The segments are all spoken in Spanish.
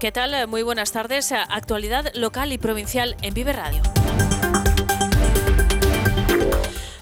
¿Qué tal? Muy buenas tardes. Actualidad local y provincial en Vive Radio.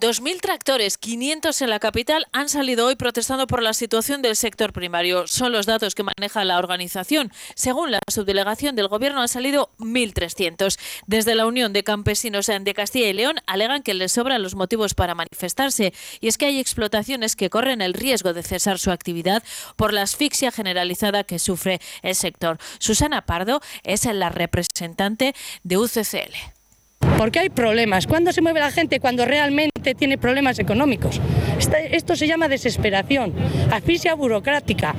2.000 tractores, 500 en la capital, han salido hoy protestando por la situación del sector primario. Son los datos que maneja la organización. Según la subdelegación del Gobierno, han salido 1.300. Desde la Unión de Campesinos de Castilla y León alegan que les sobran los motivos para manifestarse. Y es que hay explotaciones que corren el riesgo de cesar su actividad por la asfixia generalizada que sufre el sector. Susana Pardo es la representante de UCCL porque hay problemas. ¿Cuándo se mueve la gente? Cuando realmente tiene problemas económicos. Esto se llama desesperación, asfixia burocrática,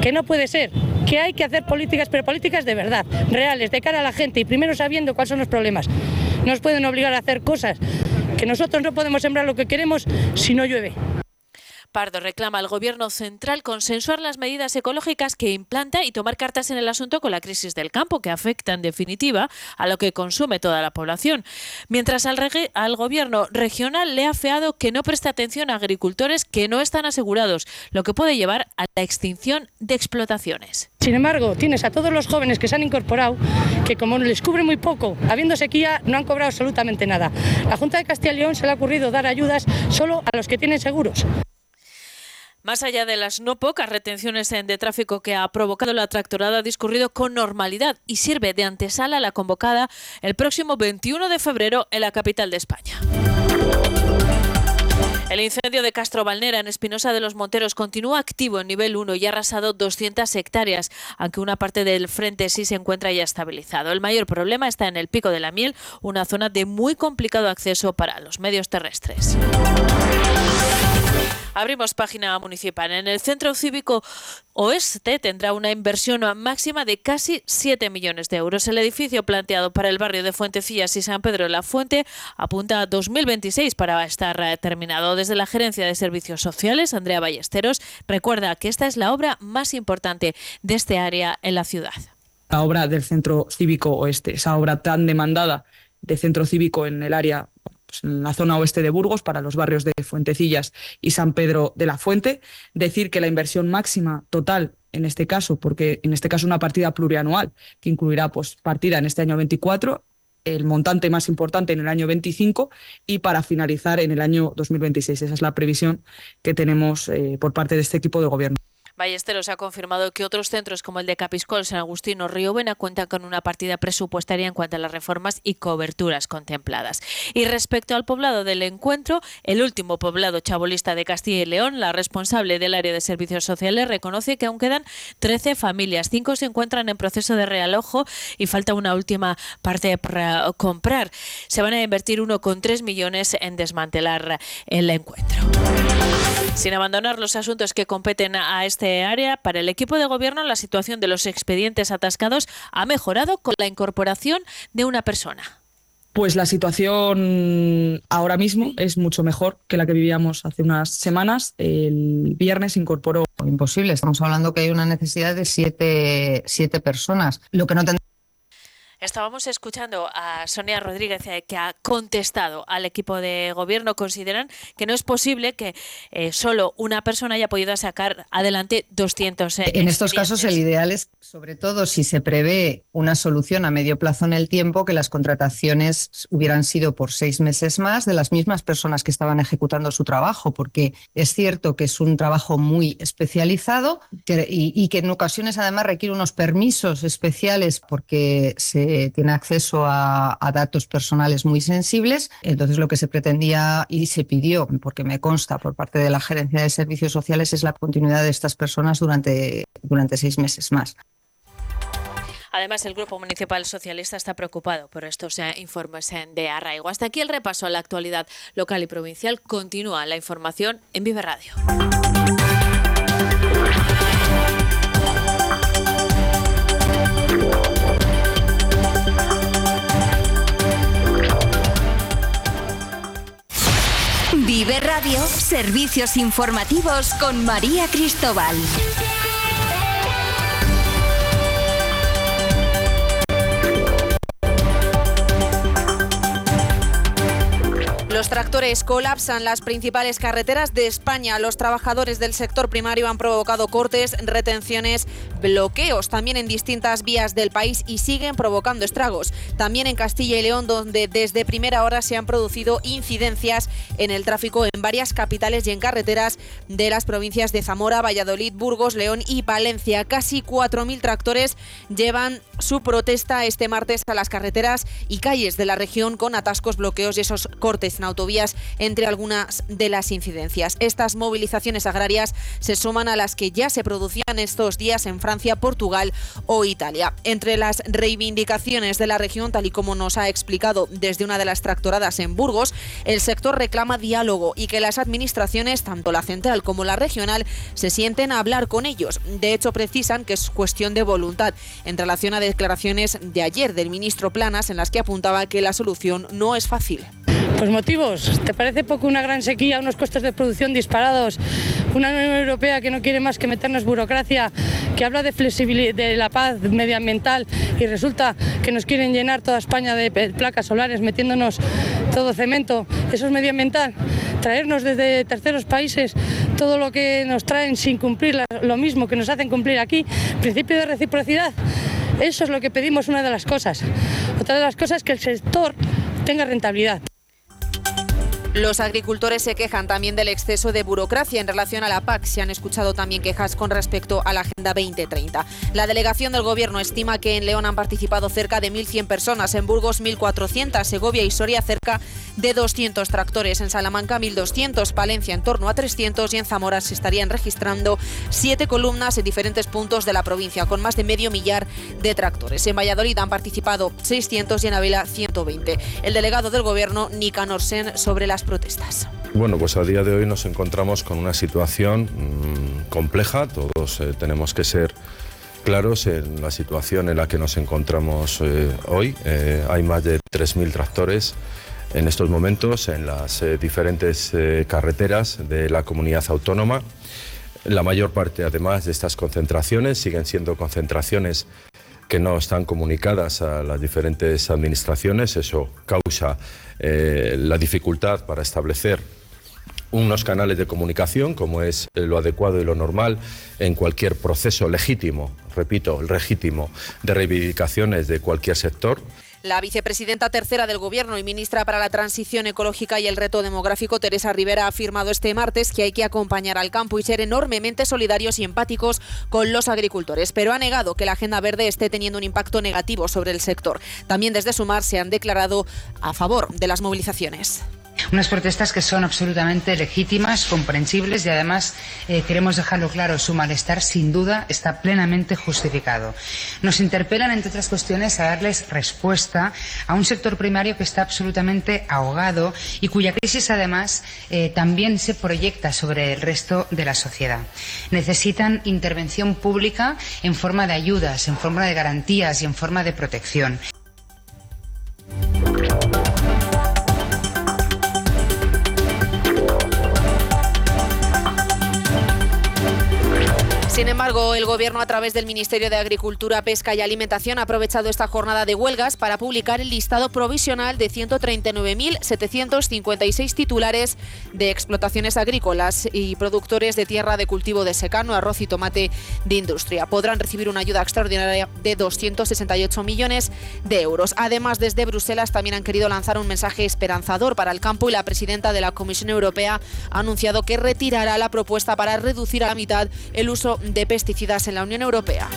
que no puede ser, que hay que hacer políticas, pero políticas de verdad, reales, de cara a la gente y primero sabiendo cuáles son los problemas. Nos pueden obligar a hacer cosas que nosotros no podemos sembrar lo que queremos si no llueve. Pardo reclama al Gobierno central consensuar las medidas ecológicas que implanta y tomar cartas en el asunto con la crisis del campo, que afecta en definitiva a lo que consume toda la población. Mientras al, Gobierno regional le ha feado que no preste atención a agricultores que no están asegurados, lo que puede llevar a la extinción de explotaciones. Sin embargo, tienes a todos los jóvenes que se han incorporado, que como les cubre muy poco, habiendo sequía, no han cobrado absolutamente nada. La Junta de Castilla y León se le ha ocurrido dar ayudas solo a los que tienen seguros. Más allá de las no pocas retenciones de tráfico que ha provocado la tractorada, ha discurrido con normalidad y sirve de antesala a la convocada el próximo 21 de febrero en la capital de España. El incendio de Castro Valnera en Espinosa de los Monteros continúa activo en nivel 1 y ha arrasado 200 hectáreas, aunque una parte del frente sí se encuentra ya estabilizado. El mayor problema está en el Pico de la Miel, una zona de muy complicado acceso para los medios terrestres. Abrimos página municipal. En el Centro Cívico Oeste tendrá una inversión máxima de casi 7 millones de euros. El edificio planteado para el barrio de Fuentecillas y San Pedro de la Fuente apunta a 2026 para estar terminado. Desde la Gerencia de Servicios Sociales, Andrea Ballesteros recuerda que esta es la obra más importante de este área en la ciudad. La obra del Centro Cívico Oeste, esa obra tan demandada de centro cívico en el área en la zona oeste de Burgos, para los barrios de Fuentecillas y San Pedro de la Fuente. Decir que la inversión máxima total en este caso, porque en este caso una partida plurianual que incluirá pues, partida en este año 24, el montante más importante en el año 25 y para finalizar en el año 2026. Esa es la previsión que tenemos eh, por parte de este equipo de gobierno. Ballesteros ha confirmado que otros centros como el de Capiscol, San Agustín o Río Buena cuentan con una partida presupuestaria en cuanto a las reformas y coberturas contempladas. Y respecto al poblado del encuentro, el último poblado chabolista de Castilla y León, la responsable del área de servicios sociales reconoce que aún quedan 13 familias, cinco se encuentran en proceso de realojo y falta una última parte para comprar. Se van a invertir 1,3 millones en desmantelar el encuentro. Sin abandonar los asuntos que competen a este área, para el equipo de gobierno la situación de los expedientes atascados ha mejorado con la incorporación de una persona. Pues la situación ahora mismo es mucho mejor que la que vivíamos hace unas semanas. El viernes incorporó. Imposible, estamos hablando que hay una necesidad de siete, siete personas. Lo que no Estábamos escuchando a Sonia Rodríguez eh, que ha contestado al equipo de gobierno. Consideran que no es posible que eh, solo una persona haya podido sacar adelante 200. Eh, en estos casos el ideal es, sobre todo si se prevé una solución a medio plazo en el tiempo, que las contrataciones hubieran sido por seis meses más de las mismas personas que estaban ejecutando su trabajo, porque es cierto que es un trabajo muy especializado y, y que en ocasiones además requiere unos permisos especiales porque se tiene acceso a, datos personales muy sensibles. Entonces, lo que se pretendía y se pidió, porque me consta por parte de la Gerencia de Servicios Sociales, es la continuidad de estas personas durante, durante seis meses más. Además, el Grupo Municipal Socialista está preocupado por estos eh, informes de arraigo. Hasta aquí el repaso a la actualidad local y provincial. Continúa la información en Vive Radio. Servicios informativos con María Cristóbal. Los tractores colapsan las principales carreteras de España. Los trabajadores del sector primario han provocado cortes, retenciones, bloqueos también en distintas vías del país y siguen provocando estragos. También en Castilla y León, donde desde primera hora se han producido incidencias en el tráfico en varias capitales y en carreteras de las provincias de Zamora, Valladolid, Burgos, León y Palencia. Casi 4.000 tractores llevan su protesta este martes a las carreteras y calles de la región con atascos, bloqueos y esos cortes autovías entre algunas de las incidencias. Estas movilizaciones agrarias se suman a las que ya se producían estos días en Francia, Portugal o Italia. Entre las reivindicaciones de la región, tal y como nos ha explicado desde una de las tractoradas en Burgos, el sector reclama diálogo y que las administraciones, tanto la central como la regional, se sienten a hablar con ellos. De hecho, precisan que es cuestión de voluntad en relación a declaraciones de ayer del ministro Planas en las que apuntaba que la solución no es fácil. Pues ¿te parece poco una gran sequía, unos costes de producción disparados, una Unión Europea que no quiere más que meternos burocracia, que habla de flexibilidad, de la paz medioambiental y resulta que nos quieren llenar toda España de placas solares metiéndonos todo cemento? ¿Eso es medioambiental? Traernos desde terceros países todo lo que nos traen sin cumplir lo mismo que nos hacen cumplir aquí, principio de reciprocidad. Eso es lo que pedimos, una de las cosas. Otra de las cosas es que el sector tenga rentabilidad. Los agricultores se quejan también del exceso de burocracia en relación a la PAC. Se han escuchado también quejas con respecto a la Agenda 2030. La delegación del Gobierno estima que en León han participado cerca de 1.100 personas, en Burgos 1.400, Segovia y Soria cerca de 200 tractores, en Salamanca 1.200, Palencia en torno a 300 y en Zamora se estarían registrando siete columnas en diferentes puntos de la provincia, con más de medio millar de tractores. En Valladolid han participado 600 y en Ávila 120. El delegado del Gobierno, Nicanor Sen, sobre las protestas. Bueno, pues a día de hoy nos encontramos con una situación mmm, compleja, todos eh, tenemos que ser claros en la situación en la que nos encontramos eh, hoy. Eh, hay más de 3.000 tractores en estos momentos en las diferentes carreteras de la comunidad autónoma. La mayor parte, además de estas concentraciones, siguen siendo concentraciones que no están comunicadas a las diferentes administraciones. Eso causa eh, la dificultad para establecer unos canales de comunicación, como es lo adecuado y lo normal en cualquier proceso legítimo, repito, legítimo de reivindicaciones de cualquier sector. La vicepresidenta tercera del Gobierno y ministra para la Transición Ecológica y el Reto Demográfico, Teresa Rivera, ha afirmado este martes que hay que acompañar al campo y ser enormemente solidarios y empáticos con los agricultores, pero ha negado que la Agenda Verde esté teniendo un impacto negativo sobre el sector. También desde Sumar se han declarado a favor de las movilizaciones. Unas protestas que son absolutamente legítimas, comprensibles y además eh, queremos dejarlo claro, su malestar sin duda está plenamente justificado. Nos interpelan, entre otras cuestiones, a darles respuesta a un sector primario que está absolutamente ahogado y cuya crisis además eh, también se proyecta sobre el resto de la sociedad. Necesitan intervención pública en forma de ayudas, en forma de garantías y en forma de protección. Gobierno, a través del Ministerio de Agricultura, Pesca y Alimentación, ha aprovechado esta jornada de huelgas para publicar el listado provisional de 139.756 titulares de explotaciones agrícolas y productores de tierra de cultivo de secano, arroz y tomate de industria. Podrán recibir una ayuda extraordinaria de 268 millones de euros. Además, desde Bruselas también han querido lanzar un mensaje esperanzador para el campo y la presidenta de la Comisión Europea ha anunciado que retirará la propuesta para reducir a la mitad el uso de pesticidas en la Unión Europea.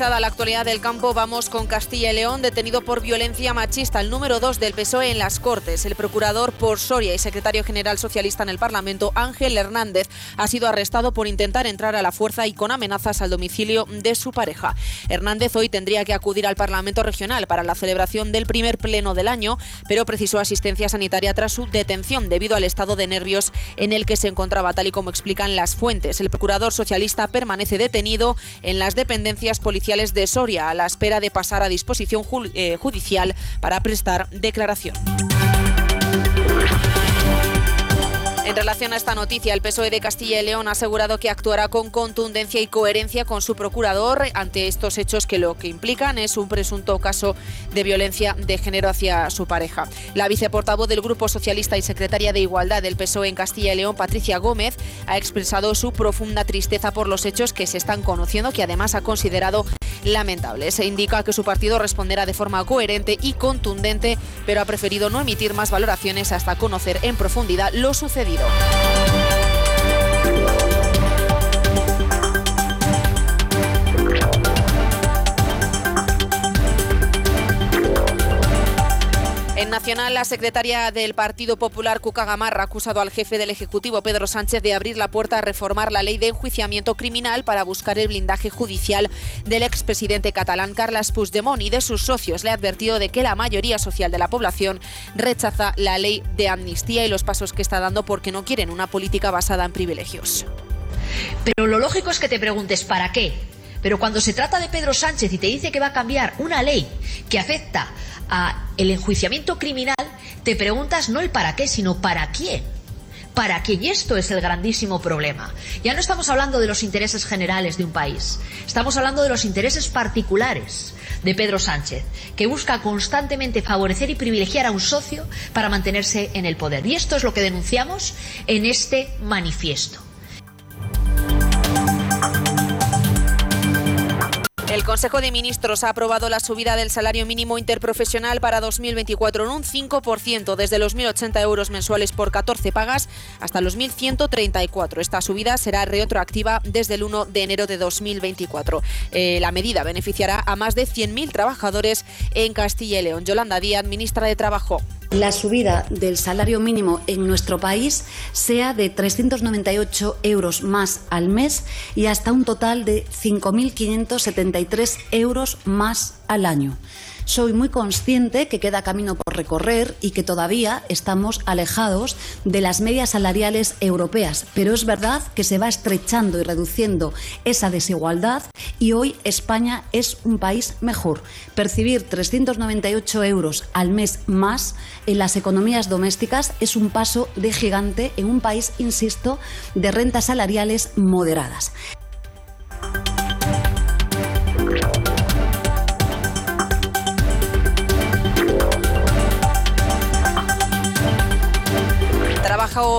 Analizada la actualidad del campo, vamos con Castilla y León, detenido por violencia machista, el número 2 del PSOE en las Cortes. El procurador por Soria y secretario general socialista en el Parlamento, Ángel Hernández, ha sido arrestado por intentar entrar a la fuerza y con amenazas al domicilio de su pareja. Hernández hoy tendría que acudir al Parlamento regional para la celebración del primer pleno del año, pero precisó asistencia sanitaria tras su detención debido al estado de nervios en el que se encontraba, tal y como explican las fuentes. El procurador socialista permanece detenido en las dependencias policiales de Soria a la espera de pasar a disposición eh, judicial para prestar declaración. En relación a esta noticia, el PSOE de Castilla y León ha asegurado que actuará con contundencia y coherencia con su procurador ante estos hechos que lo que implican es un presunto caso de violencia de género hacia su pareja. La viceportavoz del Grupo Socialista y secretaria de Igualdad del PSOE en Castilla y León, Patricia Gómez, ha expresado su profunda tristeza por los hechos que se están conociendo, que además ha considerado lamentables. Se indica que su partido responderá de forma coherente y contundente, pero ha preferido no emitir más valoraciones hasta conocer en profundidad lo sucedido. Nacional, la secretaria del Partido Popular, Cuca Gamarra, ha acusado al jefe del Ejecutivo, Pedro Sánchez, de abrir la puerta a reformar la ley de enjuiciamiento criminal para buscar el blindaje judicial del expresidente catalán Carles Puigdemont y de sus socios. Le ha advertido de que la mayoría social de la población rechaza la ley de amnistía y los pasos que está dando porque no quieren una política basada en privilegios. Pero lo lógico es que te preguntes, ¿para qué? Pero cuando se trata de Pedro Sánchez y te dice que va a cambiar una ley que afecta a el enjuiciamiento criminal, te preguntas no el para qué, sino para quién. ¿Para quién? Y esto es el grandísimo problema. Ya no estamos hablando de los intereses generales de un país, estamos hablando de los intereses particulares de Pedro Sánchez, que busca constantemente favorecer y privilegiar a un socio para mantenerse en el poder. Y esto es lo que denunciamos en este manifiesto. El Consejo de Ministros ha aprobado la subida del salario mínimo interprofesional para 2024 en un 5%, desde los 1.080 euros mensuales por 14 pagas hasta los 1.134. Esta subida será retroactiva desde el 1 de enero de 2024. Eh, la medida beneficiará a más de 100.000 trabajadores en Castilla y León. Yolanda Díaz, ministra de Trabajo la subida del salario mínimo en nuestro país sea de 398 euros más al mes y hasta un total de 5.573 euros más al año. Soy muy consciente que queda camino por recorrer y que todavía estamos alejados de las medias salariales europeas, pero es verdad que se va estrechando y reduciendo esa desigualdad y hoy España es un país mejor. Percibir 398 euros al mes más en las economías domésticas es un paso de gigante en un país, insisto, de rentas salariales moderadas.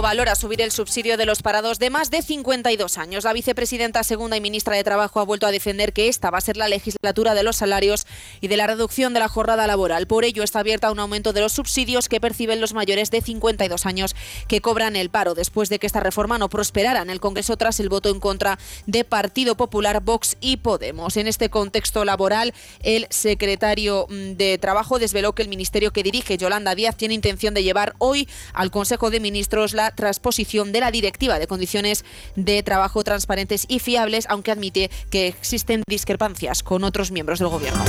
Valora subir el subsidio de los parados de más de 52 años. La vicepresidenta segunda y ministra de Trabajo ha vuelto a defender que esta va a ser la legislatura de los salarios y de la reducción de la jornada laboral. Por ello está abierta a un aumento de los subsidios que perciben los mayores de 52 años que cobran el paro después de que esta reforma no prosperara en el Congreso tras el voto en contra de Partido Popular, Vox y Podemos. En este contexto laboral, el secretario mm, de Trabajo desveló que el ministerio que dirige Yolanda Díaz tiene intención de llevar hoy al Consejo de Ministros transposición de la Directiva de Condiciones de Trabajo Transparentes y Fiables, aunque admite que existen discrepancias con otros miembros del Gobierno.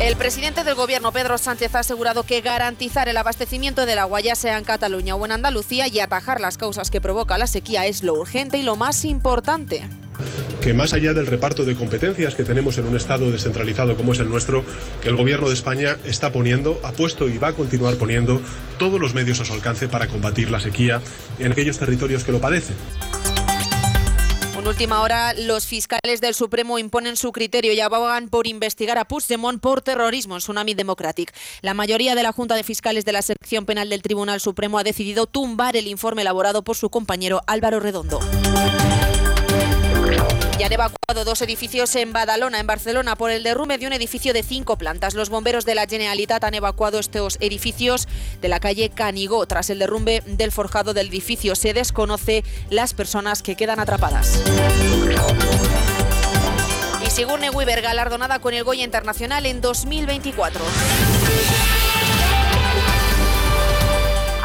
El presidente del Gobierno, Pedro Sánchez, ha asegurado que garantizar el abastecimiento del agua, ya sea en Cataluña o en Andalucía, y atajar las causas que provoca la sequía es lo urgente y lo más importante que más allá del reparto de competencias que tenemos en un Estado descentralizado como es el nuestro, que el Gobierno de España está poniendo, ha puesto y va a continuar poniendo todos los medios a su alcance para combatir la sequía en aquellos territorios que lo padecen. En última hora, los fiscales del Supremo imponen su criterio y abogan por investigar a Puigdemont por terrorismo en Tsunami Democratic. La mayoría de la Junta de Fiscales de la sección penal del Tribunal Supremo ha decidido tumbar el informe elaborado por su compañero Álvaro Redondo. Ya han evacuado dos edificios en Badalona, en Barcelona, por el derrumbe de un edificio de cinco plantas. Los bomberos de la Generalitat han evacuado estos edificios de la calle Canigó. Tras el derrumbe del forjado del edificio, se desconoce las personas que quedan atrapadas. Y Sigourney Weaver, galardonada con el Goya Internacional en 2024.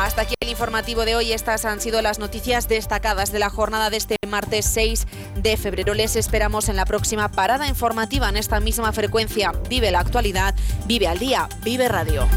Hasta aquí el informativo de hoy. Estas han sido las noticias destacadas de la jornada de este martes 6 de febrero. Les esperamos en la próxima parada informativa en esta misma frecuencia. Vive la actualidad, vive al día, vive radio.